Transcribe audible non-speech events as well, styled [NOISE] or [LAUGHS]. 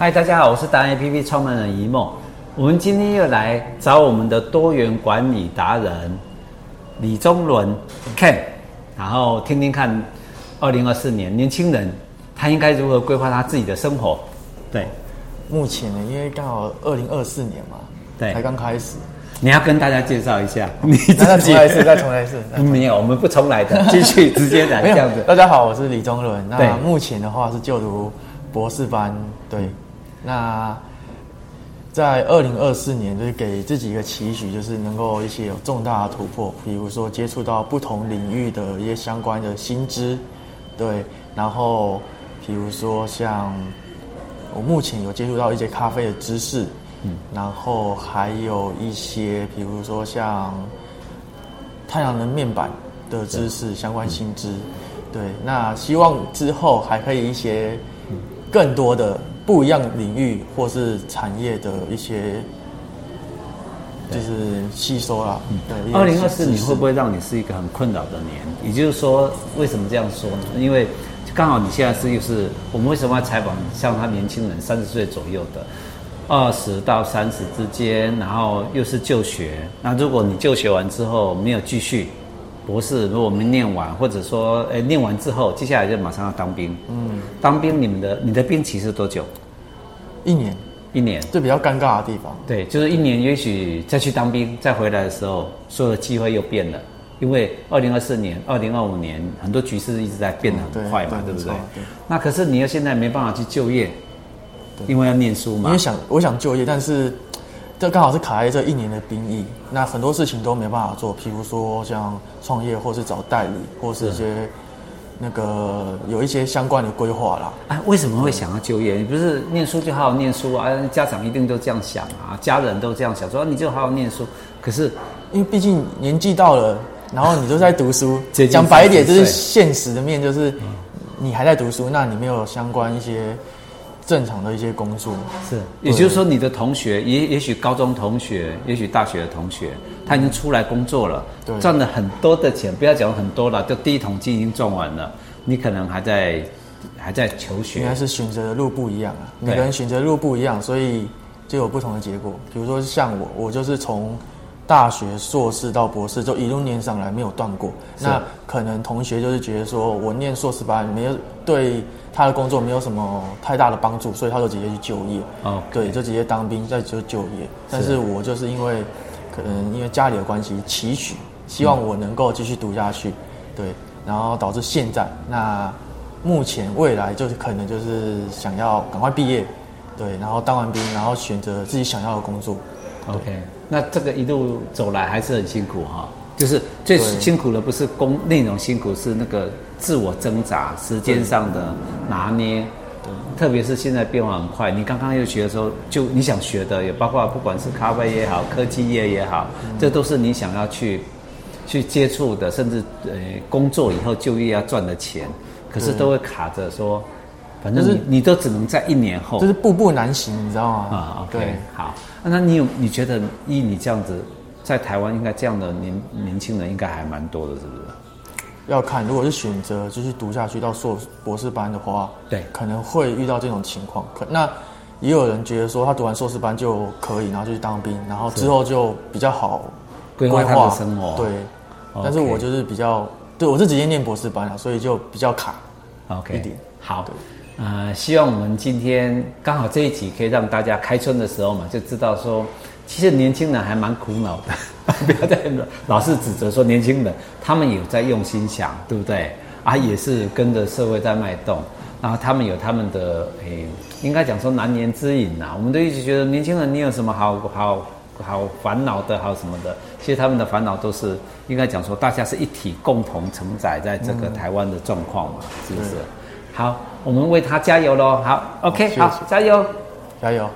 嗨，大家好，我是达人 APP 创办人一梦。我们今天又来找我们的多元管理达人李宗伦 Ken，然后听听看，二零二四年年轻人他应该如何规划他自己的生活。对，目前呢，因为刚好二零二四年嘛，对，才刚开始。你要跟大家介绍一下，你再重来一次，再 [LAUGHS] 重来一次。没有，我们不重来的，[LAUGHS] 继续直接来这样子。大家好，我是李宗伦。那目前的话是就读博士班，对。那在二零二四年，就是给自己一个期许，就是能够一些有重大的突破，比如说接触到不同领域的一些相关的新知，对，然后比如说像我目前有接触到一些咖啡的知识，嗯，然后还有一些比如说像太阳能面板的知识相关新知，对，那希望之后还可以一些更多的。不一样领域或是产业的一些，就是吸收啦。对，二零二四年会不会让你是一个很困扰的年？也就是说，为什么这样说呢？因为刚好你现在是又是我们为什么要采访像他年轻人三十岁左右的，二十到三十之间，然后又是就学。那如果你就学完之后没有继续。博士，如果我们念完，或者说，哎，念完之后，接下来就马上要当兵。嗯，当兵，你们的你的兵期是多久？一年，一年。这比较尴尬的地方。对，就是一年，也许再去当兵，再回来的时候，所有的机会又变了。因为二零二四年、二零二五年，很多局势一直在变得很快嘛，嗯、对，对不对？对。那可是你又现在没办法去就业，因为要念书嘛。因为想，我想就业，但是。这刚好是卡在这一年的兵役，那很多事情都没办法做，譬如说像创业，或是找代理，或是一些那个有一些相关的规划啦。啊，为什么会想要就业？你不是念书就好好念书啊？家长一定都这样想啊，家人都这样想，说你就好好念书。可是因为毕竟年纪到了，然后你都在读书，[LAUGHS] 讲白一点就是现实的面，就是你还在读书，那你没有相关一些。正常的一些工作。是，也就是说，你的同学也也许高中同学，也许大学的同学，他已经出来工作了，赚了很多的钱，不要讲很多了，就第一桶金已经赚完了，你可能还在还在求学，应该是选择的路不一样啊，每个人选择的路不一样，所以就有不同的结果。比如说像我，我就是从。大学硕士到博士就一路念上来，没有断过。那可能同学就是觉得说，我念硕士班没有对他的工作没有什么太大的帮助，所以他就直接去就业。哦，对，就直接当兵再就就业。但是我就是因为可能因为家里的关系，期许希望我能够继续读下去，对，然后导致现在那目前未来就是可能就是想要赶快毕业，对，然后当完兵，然后选择自己想要的工作。OK。那这个一路走来还是很辛苦哈，就是最辛苦的不是工内容辛苦，是那个自我挣扎、时间上的拿捏，特别是现在变化很快。你刚刚又学的时候，就你想学的也包括不管是咖啡也好，科技业也好，这都是你想要去去接触的，甚至呃工作以后就业要赚的钱，可是都会卡着说。反正是、你都只能在一年后，就是步步难行，你知道吗？啊，OK，对好。那你有你觉得依你这样子，在台湾应该这样的年年轻人应该还蛮多的，是不是？要看，如果是选择就是读下去到硕博士班的话，对，可能会遇到这种情况。可那也有人觉得说，他读完硕士班就可以，然后就去当兵，然后之后就比较好规划他的生活。对.但是我就是比较，对我是直接念博士班了，所以就比较卡，OK 一点。好。呃，希望我们今天刚好这一集可以让大家开春的时候嘛，就知道说，其实年轻人还蛮苦恼的，[LAUGHS] 不要再老是指责说年轻人，他们有在用心想，对不对？[LAUGHS] 啊，也是跟着社会在脉动，然后他们有他们的，诶，应该讲说难言之隐呐。我们都一直觉得年轻人，你有什么好好好烦恼的，好什么的？其实他们的烦恼都是应该讲说，大家是一体共同承载在这个台湾的状况嘛，是不是？好，我们为他加油喽！好，OK，好，加油，加油。